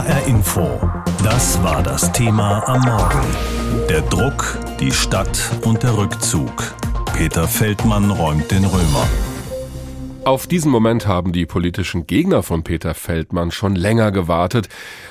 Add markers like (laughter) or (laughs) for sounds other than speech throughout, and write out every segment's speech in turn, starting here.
HR Info. Das war das Thema am Morgen. Der Druck, die Stadt und der Rückzug. Peter Feldmann räumt den Römer. Auf diesen Moment haben die politischen Gegner von Peter Feldmann schon länger gewartet.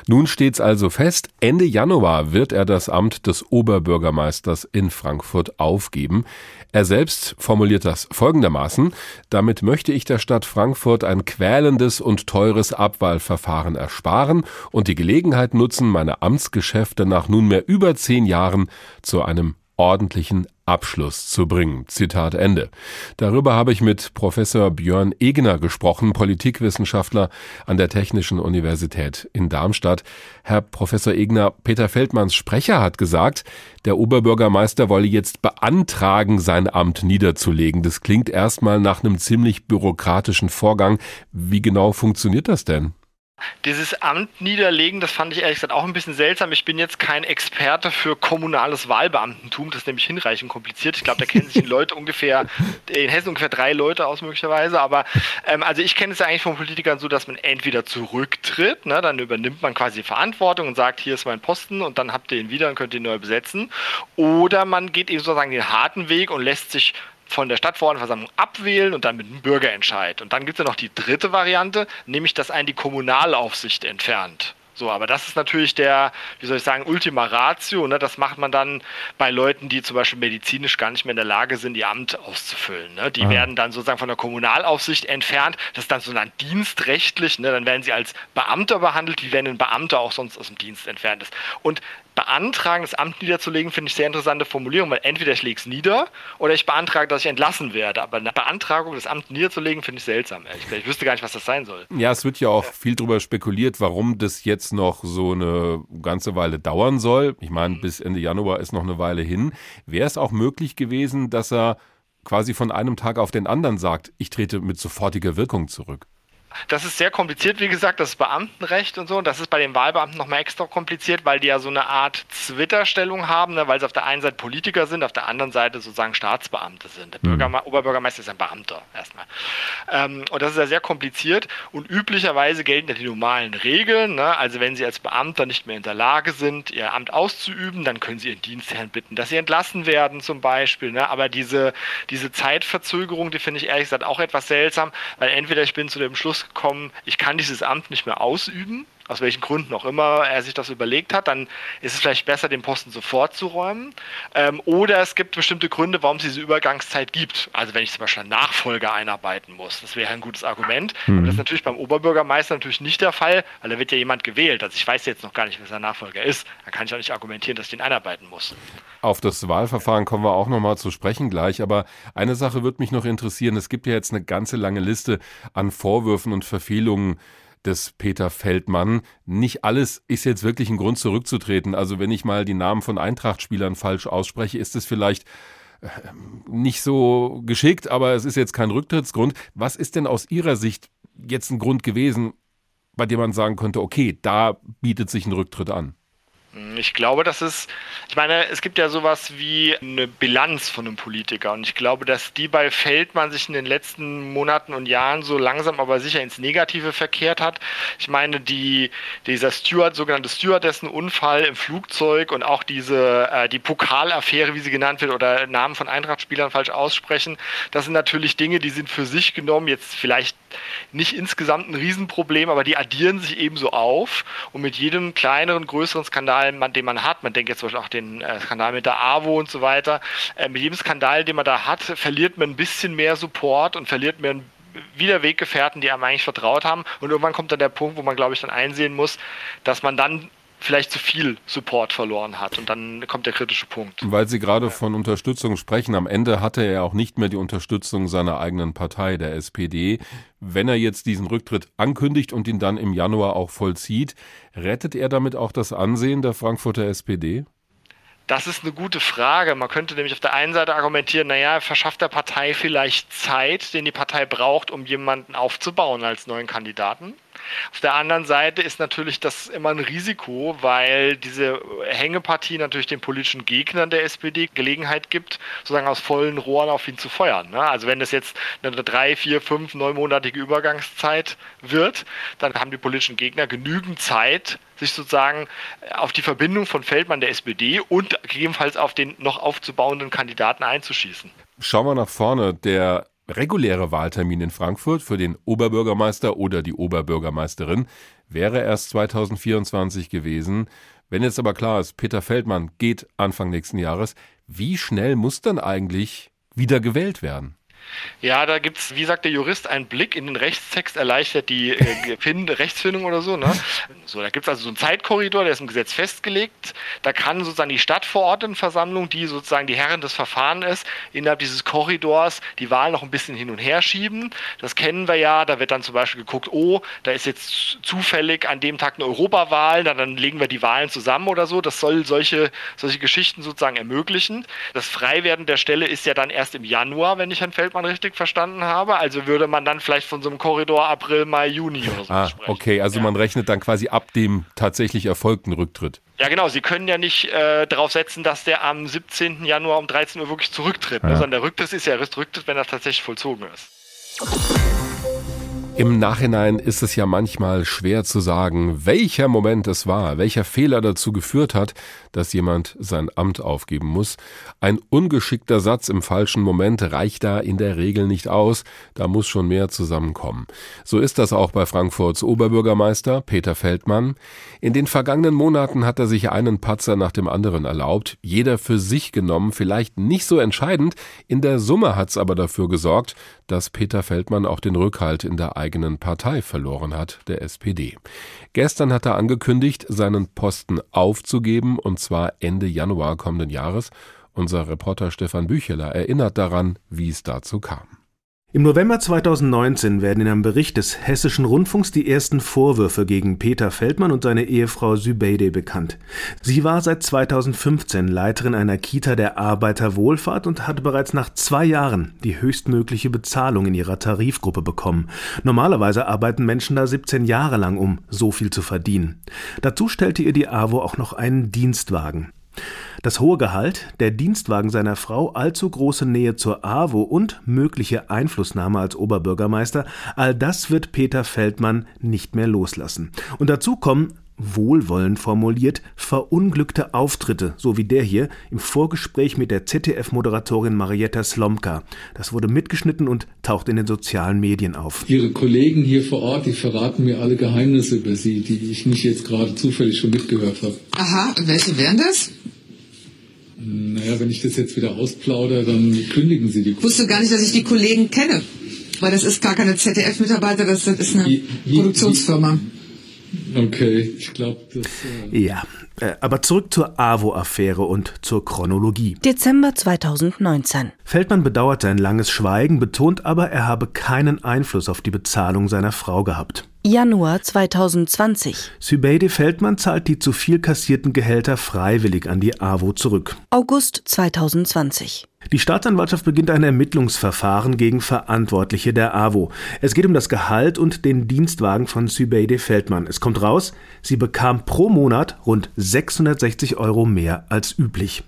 Nun steht's also fest, Ende Januar wird er das Amt des Oberbürgermeisters in Frankfurt aufgeben. Er selbst formuliert das folgendermaßen, damit möchte ich der Stadt Frankfurt ein quälendes und teures Abwahlverfahren ersparen und die Gelegenheit nutzen, meine Amtsgeschäfte nach nunmehr über zehn Jahren zu einem ordentlichen Abschluss zu bringen. Zitat Ende. Darüber habe ich mit Professor Björn Egner gesprochen, Politikwissenschaftler an der Technischen Universität in Darmstadt. Herr Professor Egner, Peter Feldmanns Sprecher hat gesagt, der Oberbürgermeister wolle jetzt beantragen, sein Amt niederzulegen. Das klingt erstmal nach einem ziemlich bürokratischen Vorgang. Wie genau funktioniert das denn? Dieses Amt niederlegen, das fand ich ehrlich gesagt auch ein bisschen seltsam. Ich bin jetzt kein Experte für kommunales Wahlbeamtentum, das ist nämlich hinreichend kompliziert. Ich glaube, da kennen sich in Leute ungefähr, in Hessen ungefähr drei Leute aus möglicherweise. Aber ähm, also ich kenne es ja eigentlich von Politikern so, dass man entweder zurücktritt, ne, dann übernimmt man quasi Verantwortung und sagt, hier ist mein Posten und dann habt ihr ihn wieder und könnt ihn neu besetzen. Oder man geht eben sozusagen den harten Weg und lässt sich von der Stadtverordnetenversammlung abwählen und dann mit einem Bürgerentscheid. Und dann gibt es ja noch die dritte Variante, nämlich dass einen die Kommunalaufsicht entfernt. So, aber das ist natürlich der, wie soll ich sagen, Ultima Ratio. Ne? Das macht man dann bei Leuten, die zum Beispiel medizinisch gar nicht mehr in der Lage sind, ihr Amt auszufüllen. Ne? Die Aha. werden dann sozusagen von der Kommunalaufsicht entfernt. Das ist dann so dann dienstrechtlich. Ne? Dann werden sie als Beamter behandelt, wie wenn ein Beamter auch sonst aus dem Dienst entfernt ist. Und beantragen, das Amt niederzulegen, finde ich sehr interessante Formulierung, weil entweder ich lege es nieder oder ich beantrage, dass ich entlassen werde. Aber eine Beantragung, das Amt niederzulegen, finde ich seltsam. Ich, ich wüsste gar nicht, was das sein soll. Ja, es wird ja auch viel darüber spekuliert, warum das jetzt noch so eine ganze Weile dauern soll. Ich meine, mhm. bis Ende Januar ist noch eine Weile hin. Wäre es auch möglich gewesen, dass er quasi von einem Tag auf den anderen sagt, ich trete mit sofortiger Wirkung zurück? Das ist sehr kompliziert, wie gesagt, das Beamtenrecht und so. Und das ist bei den Wahlbeamten nochmal extra kompliziert, weil die ja so eine Art Twitter-Stellung haben, ne? weil sie auf der einen Seite Politiker sind, auf der anderen Seite sozusagen Staatsbeamte sind. Der mhm. Oberbürgermeister ist ein Beamter erstmal. Ähm, und das ist ja sehr kompliziert. Und üblicherweise gelten ja die normalen Regeln. Ne? Also wenn sie als Beamter nicht mehr in der Lage sind, ihr Amt auszuüben, dann können sie ihren Dienstherrn bitten, dass sie entlassen werden zum Beispiel. Ne? Aber diese, diese Zeitverzögerung, die finde ich ehrlich gesagt auch etwas seltsam, weil entweder ich bin zu dem Schluss rausgekommen, ich kann dieses Amt nicht mehr ausüben, aus welchen Gründen auch immer er sich das überlegt hat, dann ist es vielleicht besser, den Posten sofort zu räumen. Ähm, oder es gibt bestimmte Gründe, warum es diese Übergangszeit gibt. Also wenn ich zum Beispiel einen Nachfolger einarbeiten muss, das wäre ein gutes Argument. Mhm. Aber das ist natürlich beim Oberbürgermeister natürlich nicht der Fall, weil da wird ja jemand gewählt. Also ich weiß jetzt noch gar nicht, wer sein Nachfolger ist. Da kann ich auch nicht argumentieren, dass ich den einarbeiten muss. Auf das Wahlverfahren kommen wir auch nochmal zu sprechen gleich. Aber eine Sache würde mich noch interessieren. Es gibt ja jetzt eine ganze lange Liste an Vorwürfen und Verfehlungen des Peter Feldmann. Nicht alles ist jetzt wirklich ein Grund zurückzutreten. Also wenn ich mal die Namen von Eintracht-Spielern falsch ausspreche, ist es vielleicht äh, nicht so geschickt, aber es ist jetzt kein Rücktrittsgrund. Was ist denn aus Ihrer Sicht jetzt ein Grund gewesen, bei dem man sagen könnte, okay, da bietet sich ein Rücktritt an? Ich glaube, dass es, ich meine, es gibt ja sowas wie eine Bilanz von einem Politiker und ich glaube, dass die bei Feldmann sich in den letzten Monaten und Jahren so langsam aber sicher ins Negative verkehrt hat. Ich meine, die, dieser Steward, sogenannte Stewardessen-Unfall im Flugzeug und auch diese, äh, die Pokalaffäre, wie sie genannt wird, oder Namen von Eintracht-Spielern falsch aussprechen, das sind natürlich Dinge, die sind für sich genommen jetzt vielleicht nicht insgesamt ein Riesenproblem, aber die addieren sich ebenso auf und mit jedem kleineren, größeren Skandal, den man hat, man denkt jetzt zum Beispiel auch den äh, Skandal mit der AWO und so weiter, äh, mit jedem Skandal, den man da hat, verliert man ein bisschen mehr Support und verliert mehr wieder Weggefährten, die einem eigentlich vertraut haben. Und irgendwann kommt dann der Punkt, wo man, glaube ich, dann einsehen muss, dass man dann vielleicht zu viel Support verloren hat. Und dann kommt der kritische Punkt. Weil Sie gerade von Unterstützung sprechen, am Ende hatte er auch nicht mehr die Unterstützung seiner eigenen Partei, der SPD. Wenn er jetzt diesen Rücktritt ankündigt und ihn dann im Januar auch vollzieht, rettet er damit auch das Ansehen der Frankfurter SPD? Das ist eine gute Frage. Man könnte nämlich auf der einen Seite argumentieren, naja, verschafft der Partei vielleicht Zeit, den die Partei braucht, um jemanden aufzubauen als neuen Kandidaten. Auf der anderen Seite ist natürlich das immer ein Risiko, weil diese Hängepartie natürlich den politischen Gegnern der SPD Gelegenheit gibt, sozusagen aus vollen Rohren auf ihn zu feuern. Ne? Also wenn das jetzt eine drei, vier, fünf, neunmonatige Übergangszeit wird, dann haben die politischen Gegner genügend Zeit, sich sozusagen auf die Verbindung von Feldmann der SPD und gegebenenfalls auf den noch aufzubauenden Kandidaten einzuschießen. Schauen wir nach vorne. Der reguläre Wahltermin in Frankfurt für den Oberbürgermeister oder die Oberbürgermeisterin wäre erst 2024 gewesen. Wenn jetzt aber klar ist, Peter Feldmann geht Anfang nächsten Jahres, wie schnell muss dann eigentlich wieder gewählt werden? Ja, da gibt es, wie sagt der Jurist, ein Blick in den Rechtstext erleichtert die äh, (laughs) Rechtsfindung oder so. Ne? So, da gibt es also so einen Zeitkorridor, der ist im Gesetz festgelegt. Da kann sozusagen die Stadtverordnetenversammlung, die sozusagen die Herren des Verfahrens ist, innerhalb dieses Korridors die Wahl noch ein bisschen hin und her schieben. Das kennen wir ja. Da wird dann zum Beispiel geguckt, oh, da ist jetzt zufällig an dem Tag eine Europawahl, na, dann legen wir die Wahlen zusammen oder so. Das soll solche, solche Geschichten sozusagen ermöglichen. Das Freiwerden der Stelle ist ja dann erst im Januar, wenn ich Herrn Feldmann Feldmann richtig verstanden habe. Also würde man dann vielleicht von so einem Korridor April, Mai, Juni oder so ah, sprechen. Okay, also ja. man rechnet dann quasi ab dem tatsächlich erfolgten Rücktritt. Ja, genau. Sie können ja nicht äh, darauf setzen, dass der am 17. Januar um 13 Uhr wirklich zurücktritt. Ne? Ja. sondern der Rücktritt ist ja erst Rücktritt, wenn er tatsächlich vollzogen ist. Im Nachhinein ist es ja manchmal schwer zu sagen, welcher Moment es war, welcher Fehler dazu geführt hat, dass jemand sein Amt aufgeben muss. Ein ungeschickter Satz im falschen Moment reicht da in der Regel nicht aus, da muss schon mehr zusammenkommen. So ist das auch bei Frankfurts Oberbürgermeister Peter Feldmann. In den vergangenen Monaten hat er sich einen Patzer nach dem anderen erlaubt, jeder für sich genommen, vielleicht nicht so entscheidend, in der Summe hat's aber dafür gesorgt, dass Peter Feldmann auch den Rückhalt in der Partei verloren hat, der SPD. Gestern hat er angekündigt, seinen Posten aufzugeben, und zwar Ende Januar kommenden Jahres. Unser Reporter Stefan Bücheler erinnert daran, wie es dazu kam. Im November 2019 werden in einem Bericht des Hessischen Rundfunks die ersten Vorwürfe gegen Peter Feldmann und seine Ehefrau Sübeide bekannt. Sie war seit 2015 Leiterin einer Kita der Arbeiterwohlfahrt und hatte bereits nach zwei Jahren die höchstmögliche Bezahlung in ihrer Tarifgruppe bekommen. Normalerweise arbeiten Menschen da 17 Jahre lang, um so viel zu verdienen. Dazu stellte ihr die AWO auch noch einen Dienstwagen. Das hohe Gehalt, der Dienstwagen seiner Frau, allzu große Nähe zur AWO und mögliche Einflussnahme als Oberbürgermeister, all das wird Peter Feldmann nicht mehr loslassen. Und dazu kommen wohlwollend formuliert, verunglückte Auftritte, so wie der hier im Vorgespräch mit der ZDF-Moderatorin Marietta Slomka. Das wurde mitgeschnitten und taucht in den sozialen Medien auf. Ihre Kollegen hier vor Ort, die verraten mir alle Geheimnisse über Sie, die ich nicht jetzt gerade zufällig schon mitgehört habe. Aha, und welche wären das? Naja, wenn ich das jetzt wieder ausplaudere, dann kündigen Sie die. Ich wusste gar nicht, dass ich die Kollegen kenne. Weil das ist gar keine ZDF-Mitarbeiter, das ist eine wie, wie, Produktionsfirma. Okay, ich glaube, das. Äh ja, äh, aber zurück zur AWO-Affäre und zur Chronologie. Dezember 2019. Feldmann bedauert sein langes Schweigen, betont aber, er habe keinen Einfluss auf die Bezahlung seiner Frau gehabt. Januar 2020. Sübeide Feldmann zahlt die zu viel kassierten Gehälter freiwillig an die AWO zurück. August 2020. Die Staatsanwaltschaft beginnt ein Ermittlungsverfahren gegen Verantwortliche der AWO. Es geht um das Gehalt und den Dienstwagen von Sübeide Feldmann. Es kommt raus, sie bekam pro Monat rund 660 Euro mehr als üblich.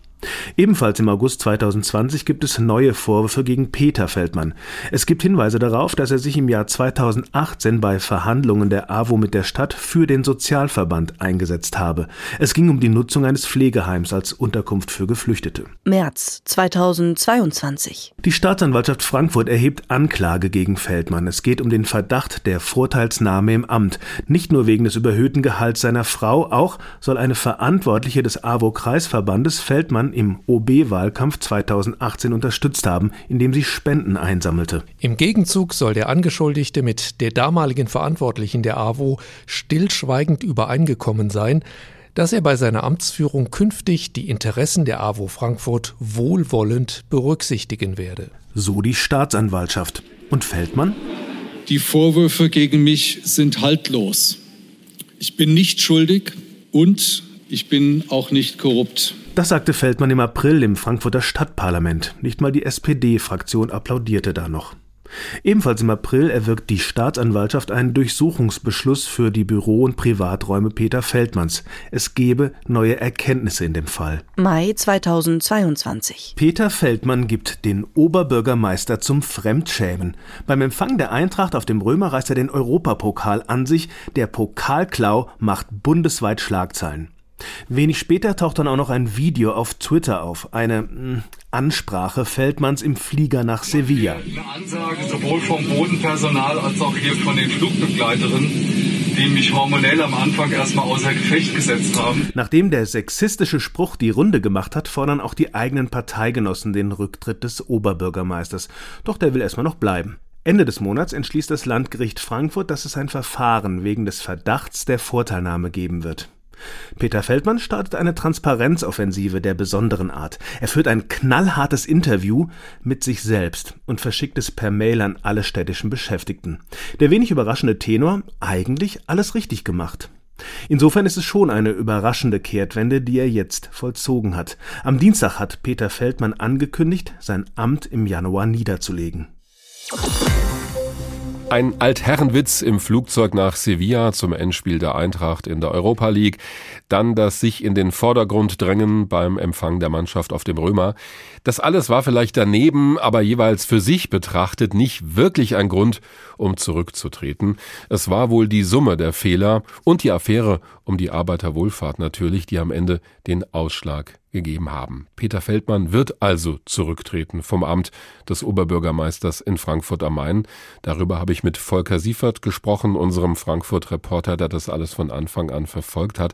Ebenfalls im August 2020 gibt es neue Vorwürfe gegen Peter Feldmann. Es gibt Hinweise darauf, dass er sich im Jahr 2018 bei Verhandlungen der AWO mit der Stadt für den Sozialverband eingesetzt habe. Es ging um die Nutzung eines Pflegeheims als Unterkunft für Geflüchtete. März 2022. Die Staatsanwaltschaft Frankfurt erhebt Anklage gegen Feldmann. Es geht um den Verdacht der Vorteilsnahme im Amt. Nicht nur wegen des überhöhten Gehalts seiner Frau, auch soll eine Verantwortliche des AWO-Kreisverbandes Feldmann im OB-Wahlkampf 2018 unterstützt haben, indem sie Spenden einsammelte. Im Gegenzug soll der Angeschuldigte mit der damaligen Verantwortlichen der AWO stillschweigend übereingekommen sein, dass er bei seiner Amtsführung künftig die Interessen der AWO Frankfurt wohlwollend berücksichtigen werde. So die Staatsanwaltschaft. Und Feldmann? Die Vorwürfe gegen mich sind haltlos. Ich bin nicht schuldig und ich bin auch nicht korrupt. Das sagte Feldmann im April im Frankfurter Stadtparlament. Nicht mal die SPD-Fraktion applaudierte da noch. Ebenfalls im April erwirkt die Staatsanwaltschaft einen Durchsuchungsbeschluss für die Büro- und Privaträume Peter Feldmanns. Es gebe neue Erkenntnisse in dem Fall. Mai 2022. Peter Feldmann gibt den Oberbürgermeister zum Fremdschämen. Beim Empfang der Eintracht auf dem Römer reißt er den Europapokal an sich. Der Pokalklau macht bundesweit Schlagzeilen. Wenig später taucht dann auch noch ein Video auf Twitter auf. Eine mh, hm, Ansprache Feldmanns im Flieger nach Sevilla. Eine Ansage sowohl vom Bodenpersonal als auch hier von den Flugbegleiterinnen, die mich hormonell am Anfang erstmal außer Gefecht gesetzt haben. Nachdem der sexistische Spruch die Runde gemacht hat, fordern auch die eigenen Parteigenossen den Rücktritt des Oberbürgermeisters. Doch der will erstmal noch bleiben. Ende des Monats entschließt das Landgericht Frankfurt, dass es ein Verfahren wegen des Verdachts der Vorteilnahme geben wird. Peter Feldmann startet eine Transparenzoffensive der besonderen Art. Er führt ein knallhartes Interview mit sich selbst und verschickt es per Mail an alle städtischen Beschäftigten. Der wenig überraschende Tenor, eigentlich alles richtig gemacht. Insofern ist es schon eine überraschende Kehrtwende, die er jetzt vollzogen hat. Am Dienstag hat Peter Feldmann angekündigt, sein Amt im Januar niederzulegen. Ein Altherrenwitz im Flugzeug nach Sevilla zum Endspiel der Eintracht in der Europa League. Dann das sich in den Vordergrund drängen beim Empfang der Mannschaft auf dem Römer. Das alles war vielleicht daneben, aber jeweils für sich betrachtet nicht wirklich ein Grund, um zurückzutreten. Es war wohl die Summe der Fehler und die Affäre um die Arbeiterwohlfahrt natürlich, die am Ende den Ausschlag gegeben haben. Peter Feldmann wird also zurücktreten vom Amt des Oberbürgermeisters in Frankfurt am Main. Darüber habe ich mit Volker Siefert gesprochen, unserem Frankfurt-Reporter, der das alles von Anfang an verfolgt hat.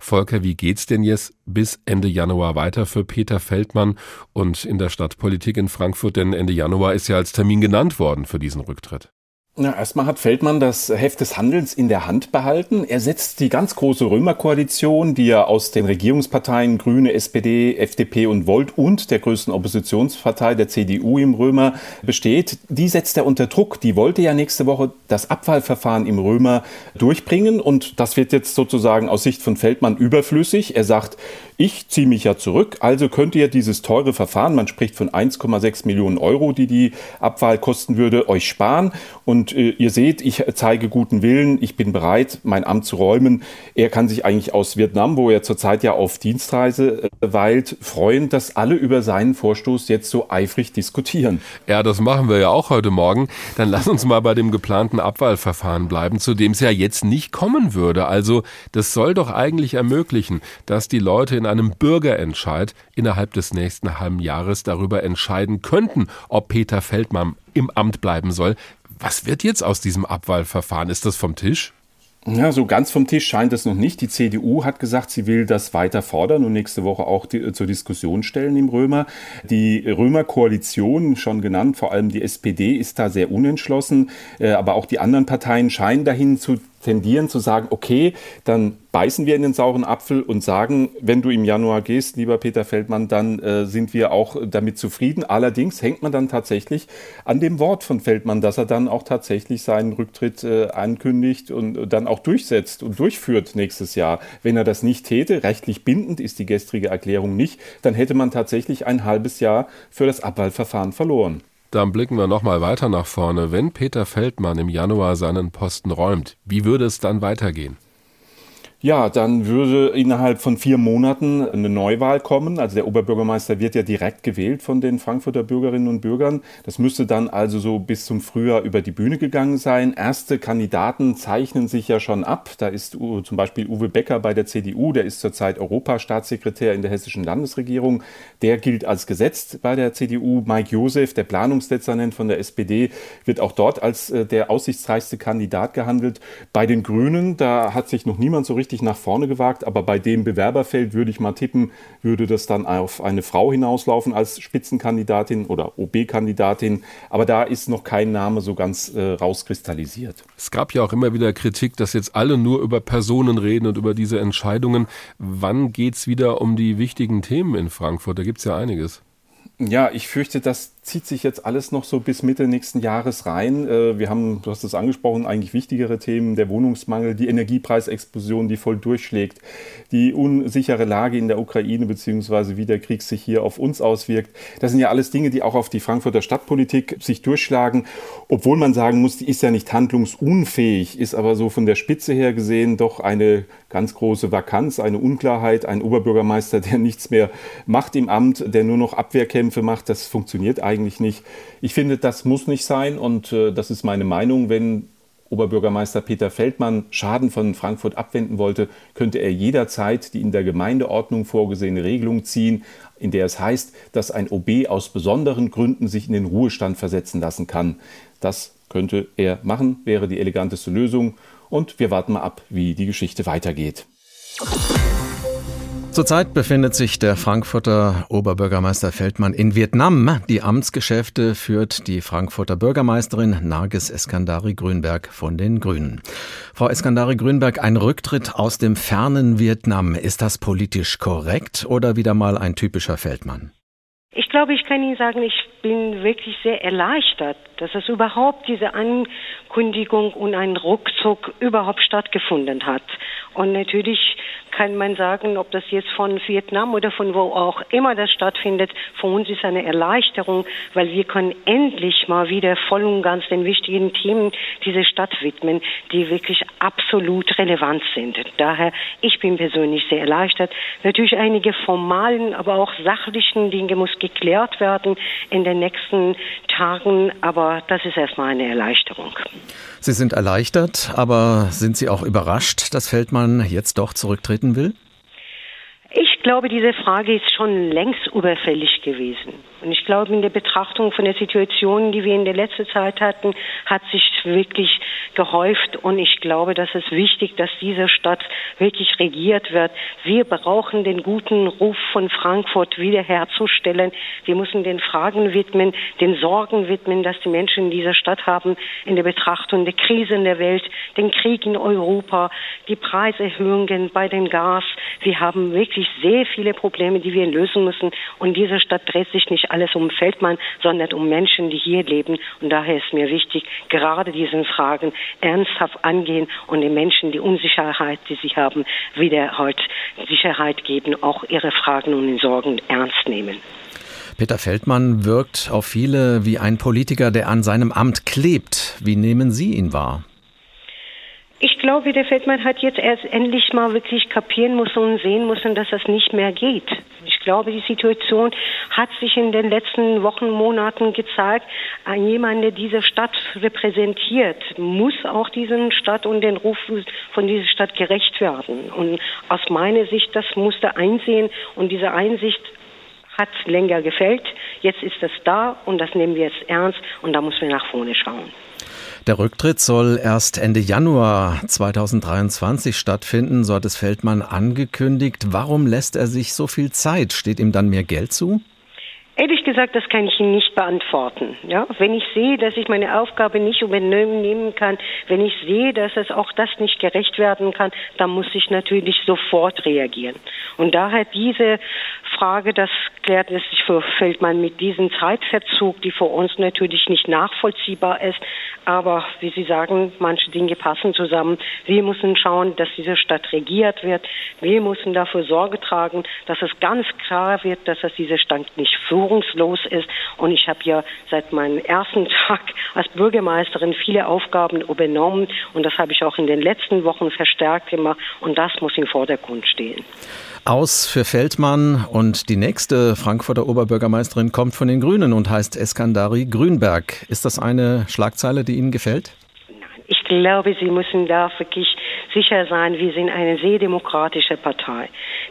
Volker, wie geht's denn jetzt bis Ende Januar weiter für Peter Feldmann und in der Stadtpolitik in Frankfurt? Denn Ende Januar ist ja als Termin genannt worden für diesen Rücktritt. Na, erstmal hat Feldmann das Heft des Handelns in der Hand behalten. Er setzt die ganz große Römerkoalition, die ja aus den Regierungsparteien Grüne, SPD, FDP und Volt und der größten Oppositionspartei der CDU im Römer besteht, die setzt er unter Druck. Die wollte ja nächste Woche das Abwahlverfahren im Römer durchbringen und das wird jetzt sozusagen aus Sicht von Feldmann überflüssig. Er sagt, ich ziehe mich ja zurück, also könnt ihr dieses teure Verfahren, man spricht von 1,6 Millionen Euro, die die Abwahl kosten würde, euch sparen. Und äh, ihr seht, ich zeige guten Willen, ich bin bereit, mein Amt zu räumen. Er kann sich eigentlich aus Vietnam, wo er zurzeit ja auf Dienstreise äh, weilt, freuen, dass alle über seinen Vorstoß jetzt so eifrig diskutieren. Ja, das machen wir ja auch heute Morgen. Dann lass uns mal bei dem geplanten Abwahlverfahren bleiben, zu dem es ja jetzt nicht kommen würde. Also das soll doch eigentlich ermöglichen, dass die Leute in einem Bürgerentscheid innerhalb des nächsten halben Jahres darüber entscheiden könnten, ob Peter Feldmann im Amt bleiben soll. Was wird jetzt aus diesem Abwahlverfahren? Ist das vom Tisch? Ja, so ganz vom Tisch scheint es noch nicht. Die CDU hat gesagt, sie will das weiter fordern und nächste Woche auch die, zur Diskussion stellen im Römer. Die Römer-Koalition, schon genannt, vor allem die SPD, ist da sehr unentschlossen. Äh, aber auch die anderen Parteien scheinen dahin zu tendieren zu sagen, okay, dann beißen wir in den sauren Apfel und sagen, wenn du im Januar gehst, lieber Peter Feldmann, dann äh, sind wir auch damit zufrieden. Allerdings hängt man dann tatsächlich an dem Wort von Feldmann, dass er dann auch tatsächlich seinen Rücktritt äh, ankündigt und dann auch durchsetzt und durchführt nächstes Jahr. Wenn er das nicht täte, rechtlich bindend ist die gestrige Erklärung nicht, dann hätte man tatsächlich ein halbes Jahr für das Abwahlverfahren verloren. Dann blicken wir nochmal weiter nach vorne. Wenn Peter Feldmann im Januar seinen Posten räumt, wie würde es dann weitergehen? Ja, dann würde innerhalb von vier Monaten eine Neuwahl kommen. Also der Oberbürgermeister wird ja direkt gewählt von den Frankfurter Bürgerinnen und Bürgern. Das müsste dann also so bis zum Frühjahr über die Bühne gegangen sein. Erste Kandidaten zeichnen sich ja schon ab. Da ist zum Beispiel Uwe Becker bei der CDU, der ist zurzeit Europastaatssekretär in der hessischen Landesregierung. Der gilt als gesetzt bei der CDU. Mike Josef, der Planungsdezernent von der SPD, wird auch dort als äh, der aussichtsreichste Kandidat gehandelt. Bei den Grünen, da hat sich noch niemand so richtig richtig nach vorne gewagt, aber bei dem Bewerberfeld würde ich mal tippen, würde das dann auf eine Frau hinauslaufen als Spitzenkandidatin oder OB-Kandidatin. Aber da ist noch kein Name so ganz äh, rauskristallisiert. Es gab ja auch immer wieder Kritik, dass jetzt alle nur über Personen reden und über diese Entscheidungen. Wann geht es wieder um die wichtigen Themen in Frankfurt? Da gibt es ja einiges. Ja, ich fürchte, dass zieht sich jetzt alles noch so bis Mitte nächsten Jahres rein. Äh, wir haben, du hast es angesprochen, eigentlich wichtigere Themen, der Wohnungsmangel, die Energiepreisexplosion, die voll durchschlägt, die unsichere Lage in der Ukraine beziehungsweise wie der Krieg sich hier auf uns auswirkt. Das sind ja alles Dinge, die auch auf die Frankfurter Stadtpolitik sich durchschlagen, obwohl man sagen muss, die ist ja nicht handlungsunfähig, ist aber so von der Spitze her gesehen doch eine ganz große Vakanz, eine Unklarheit, ein Oberbürgermeister, der nichts mehr macht im Amt, der nur noch Abwehrkämpfe macht. Das funktioniert eigentlich nicht. Ich finde, das muss nicht sein und äh, das ist meine Meinung. Wenn Oberbürgermeister Peter Feldmann Schaden von Frankfurt abwenden wollte, könnte er jederzeit die in der Gemeindeordnung vorgesehene Regelung ziehen, in der es heißt, dass ein OB aus besonderen Gründen sich in den Ruhestand versetzen lassen kann. Das könnte er machen, wäre die eleganteste Lösung. Und wir warten mal ab, wie die Geschichte weitergeht. Zurzeit befindet sich der Frankfurter Oberbürgermeister Feldmann in Vietnam. Die Amtsgeschäfte führt die Frankfurter Bürgermeisterin Nargis Eskandari Grünberg von den Grünen. Frau Eskandari Grünberg, ein Rücktritt aus dem fernen Vietnam, ist das politisch korrekt oder wieder mal ein typischer Feldmann? Ich glaube, ich kann Ihnen sagen, ich bin wirklich sehr erleichtert, dass es überhaupt diese Ankündigung und ein Ruckzuck überhaupt stattgefunden hat. Und natürlich kann man sagen, ob das jetzt von Vietnam oder von wo auch immer das stattfindet, für uns ist eine Erleichterung, weil wir können endlich mal wieder voll und ganz den wichtigen Themen dieser Stadt widmen, die wirklich absolut relevant sind. Daher, ich bin persönlich sehr erleichtert. Natürlich einige formalen, aber auch sachlichen Dinge muss geklärt werden in den nächsten Tagen, aber das ist erstmal eine Erleichterung. Sie sind erleichtert, aber sind Sie auch überrascht, dass Feldmann jetzt doch zurücktreten will? Ich glaube, diese Frage ist schon längst überfällig gewesen. Und ich glaube, in der Betrachtung von der Situation, die wir in der letzten Zeit hatten, hat sich wirklich gehäuft. Und ich glaube, das ist wichtig, dass diese Stadt wirklich regiert wird. Wir brauchen den guten Ruf von Frankfurt wiederherzustellen. Wir müssen den Fragen widmen, den Sorgen widmen, dass die Menschen in dieser Stadt haben, in der Betrachtung der Krise in der Welt, den Krieg in Europa, die Preiserhöhungen bei den Gas. Wir haben wirklich sehr viele Probleme, die wir lösen müssen. Und diese Stadt dreht sich nicht alles um Feldmann, sondern um Menschen, die hier leben. Und daher ist mir wichtig, gerade diesen Fragen ernsthaft angehen und den Menschen die Unsicherheit, die sie haben, wieder heute Sicherheit geben, auch ihre Fragen und Sorgen ernst nehmen. Peter Feldmann wirkt auf viele wie ein Politiker, der an seinem Amt klebt. Wie nehmen Sie ihn wahr? Ich glaube, der Feldmann hat jetzt erst endlich mal wirklich kapieren müssen und sehen müssen, dass das nicht mehr geht. Ich glaube, die Situation hat sich in den letzten Wochen, Monaten gezeigt. Jemand, der diese Stadt repräsentiert, muss auch diesen Stadt und den Ruf von dieser Stadt gerecht werden. Und aus meiner Sicht, das musste einsehen und diese Einsicht hat länger gefällt. Jetzt ist es da und das nehmen wir jetzt ernst und da müssen wir nach vorne schauen. Der Rücktritt soll erst Ende Januar 2023 stattfinden, so hat es Feldmann angekündigt. Warum lässt er sich so viel Zeit? Steht ihm dann mehr Geld zu? Ehrlich gesagt, das kann ich Ihnen nicht beantworten. Ja, wenn ich sehe, dass ich meine Aufgabe nicht übernehmen kann, wenn ich sehe, dass es auch das nicht gerecht werden kann, dann muss ich natürlich sofort reagieren. Und daher diese Frage, das klärt es sich für Feldmann mit diesem Zeitverzug, die für uns natürlich nicht nachvollziehbar ist. Aber wie Sie sagen, manche Dinge passen zusammen. Wir müssen schauen, dass diese Stadt regiert wird. Wir müssen dafür Sorge tragen, dass es ganz klar wird, dass es diese Stadt nicht führungslos ist. Und ich habe ja seit meinem ersten (laughs) Tag als Bürgermeisterin viele Aufgaben übernommen. Und das habe ich auch in den letzten Wochen verstärkt gemacht. Und das muss im Vordergrund stehen. Aus für Feldmann und die nächste Frankfurter Oberbürgermeisterin kommt von den Grünen und heißt Eskandari Grünberg. Ist das eine Schlagzeile, die Ihnen gefällt? Ich glaube, Sie müssen da wirklich sicher sein, wir sind eine sehr demokratische Partei.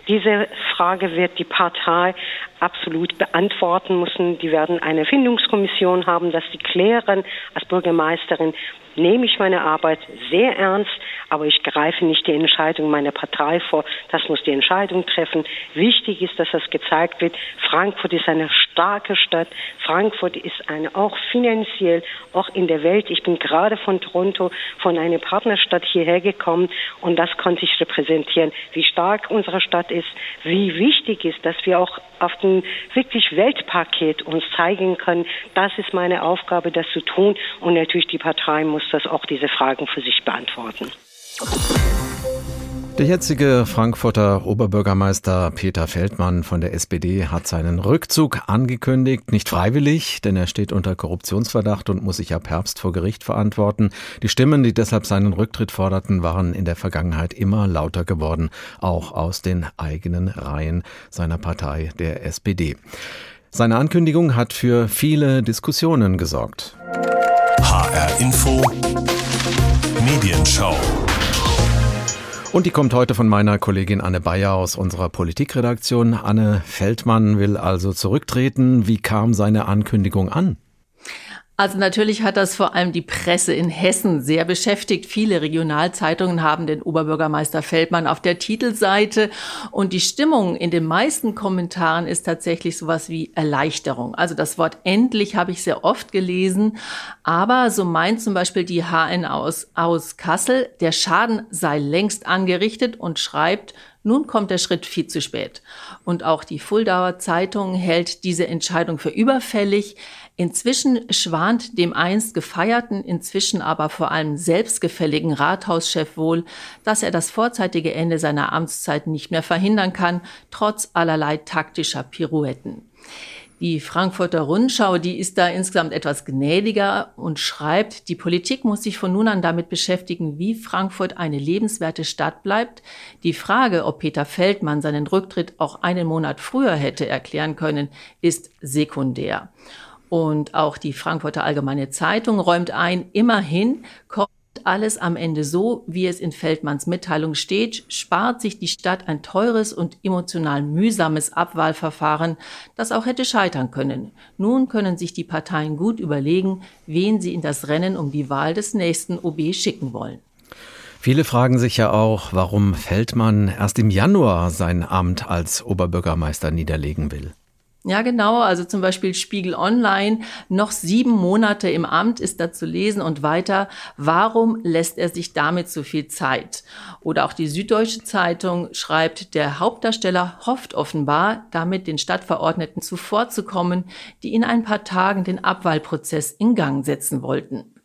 Diese Frage wird die Partei absolut beantworten müssen. Die werden eine Findungskommission haben, dass sie klären als Bürgermeisterin, nehme ich meine Arbeit sehr ernst, aber ich greife nicht die Entscheidung meiner Partei vor. Das muss die Entscheidung treffen. Wichtig ist, dass das gezeigt wird. Frankfurt ist eine starke Stadt. Frankfurt ist eine auch finanziell, auch in der Welt. Ich bin gerade von Toronto, von einer Partnerstadt hierher gekommen und das konnte ich repräsentieren, wie stark unsere Stadt ist, wie wichtig ist, dass wir auch auf dem wirklich Weltpaket uns zeigen können. Das ist meine Aufgabe, das zu tun und natürlich die Partei muss das auch diese Fragen für sich beantworten. Der jetzige Frankfurter Oberbürgermeister Peter Feldmann von der SPD hat seinen Rückzug angekündigt, nicht freiwillig, denn er steht unter Korruptionsverdacht und muss sich ab Herbst vor Gericht verantworten. Die Stimmen, die deshalb seinen Rücktritt forderten, waren in der Vergangenheit immer lauter geworden, auch aus den eigenen Reihen seiner Partei, der SPD. Seine Ankündigung hat für viele Diskussionen gesorgt. HR Info Medienschau und die kommt heute von meiner Kollegin Anne Bayer aus unserer Politikredaktion. Anne Feldmann will also zurücktreten. Wie kam seine Ankündigung an? Also natürlich hat das vor allem die Presse in Hessen sehr beschäftigt. Viele Regionalzeitungen haben den Oberbürgermeister Feldmann auf der Titelseite und die Stimmung in den meisten Kommentaren ist tatsächlich sowas wie Erleichterung. Also das Wort endlich habe ich sehr oft gelesen, aber so meint zum Beispiel die HN aus, aus Kassel, der Schaden sei längst angerichtet und schreibt, nun kommt der Schritt viel zu spät. Und auch die Fuldauer Zeitung hält diese Entscheidung für überfällig. Inzwischen schwant dem einst gefeierten, inzwischen aber vor allem selbstgefälligen Rathauschef wohl, dass er das vorzeitige Ende seiner Amtszeit nicht mehr verhindern kann, trotz allerlei taktischer Pirouetten. Die Frankfurter Rundschau, die ist da insgesamt etwas gnädiger und schreibt, die Politik muss sich von nun an damit beschäftigen, wie Frankfurt eine lebenswerte Stadt bleibt. Die Frage, ob Peter Feldmann seinen Rücktritt auch einen Monat früher hätte erklären können, ist sekundär. Und auch die Frankfurter Allgemeine Zeitung räumt ein, immerhin alles am Ende so, wie es in Feldmanns Mitteilung steht, spart sich die Stadt ein teures und emotional mühsames Abwahlverfahren, das auch hätte scheitern können. Nun können sich die Parteien gut überlegen, wen sie in das Rennen um die Wahl des nächsten OB schicken wollen. Viele fragen sich ja auch, warum Feldmann erst im Januar sein Amt als Oberbürgermeister niederlegen will. Ja, genau. Also zum Beispiel Spiegel Online. Noch sieben Monate im Amt ist da zu lesen und weiter. Warum lässt er sich damit so viel Zeit? Oder auch die Süddeutsche Zeitung schreibt, der Hauptdarsteller hofft offenbar, damit den Stadtverordneten zuvorzukommen, die in ein paar Tagen den Abwahlprozess in Gang setzen wollten.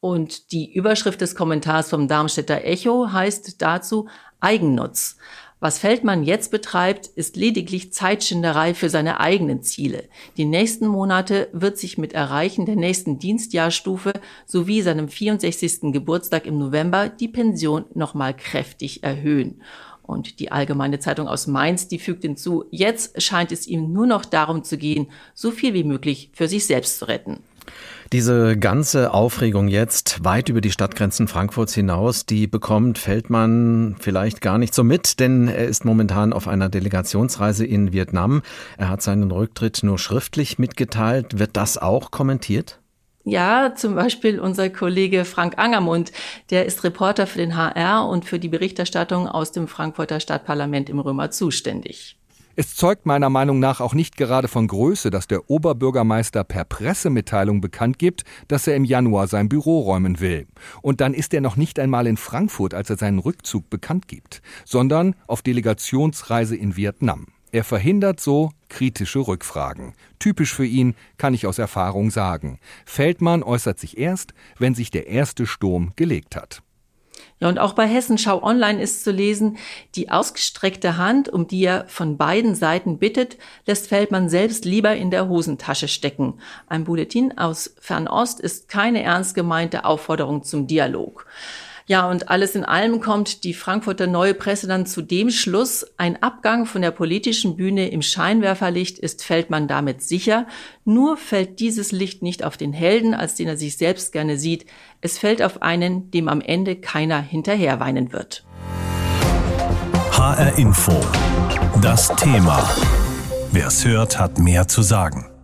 Und die Überschrift des Kommentars vom Darmstädter Echo heißt dazu Eigennutz. Was Feldmann jetzt betreibt, ist lediglich Zeitschinderei für seine eigenen Ziele. Die nächsten Monate wird sich mit Erreichen der nächsten Dienstjahrstufe sowie seinem 64. Geburtstag im November die Pension nochmal kräftig erhöhen. Und die Allgemeine Zeitung aus Mainz, die fügt hinzu, jetzt scheint es ihm nur noch darum zu gehen, so viel wie möglich für sich selbst zu retten. Diese ganze Aufregung jetzt weit über die Stadtgrenzen Frankfurts hinaus, die bekommt Feldmann vielleicht gar nicht so mit, denn er ist momentan auf einer Delegationsreise in Vietnam. Er hat seinen Rücktritt nur schriftlich mitgeteilt. Wird das auch kommentiert? Ja, zum Beispiel unser Kollege Frank Angermund, der ist Reporter für den HR und für die Berichterstattung aus dem Frankfurter Stadtparlament im Römer zuständig. Es zeugt meiner Meinung nach auch nicht gerade von Größe, dass der Oberbürgermeister per Pressemitteilung bekannt gibt, dass er im Januar sein Büro räumen will. Und dann ist er noch nicht einmal in Frankfurt, als er seinen Rückzug bekannt gibt, sondern auf Delegationsreise in Vietnam. Er verhindert so kritische Rückfragen. Typisch für ihn, kann ich aus Erfahrung sagen. Feldmann äußert sich erst, wenn sich der erste Sturm gelegt hat. Ja, und auch bei Hessenschau Online ist zu lesen, die ausgestreckte Hand, um die er von beiden Seiten bittet, lässt Feldmann selbst lieber in der Hosentasche stecken. Ein Bulletin aus Fernost ist keine ernst gemeinte Aufforderung zum Dialog. Ja, und alles in allem kommt die Frankfurter Neue Presse dann zu dem Schluss, ein Abgang von der politischen Bühne im Scheinwerferlicht ist Feldmann damit sicher. Nur fällt dieses Licht nicht auf den Helden, als den er sich selbst gerne sieht. Es fällt auf einen, dem am Ende keiner hinterher weinen wird. HR Info. Das Thema. Wer es hört, hat mehr zu sagen.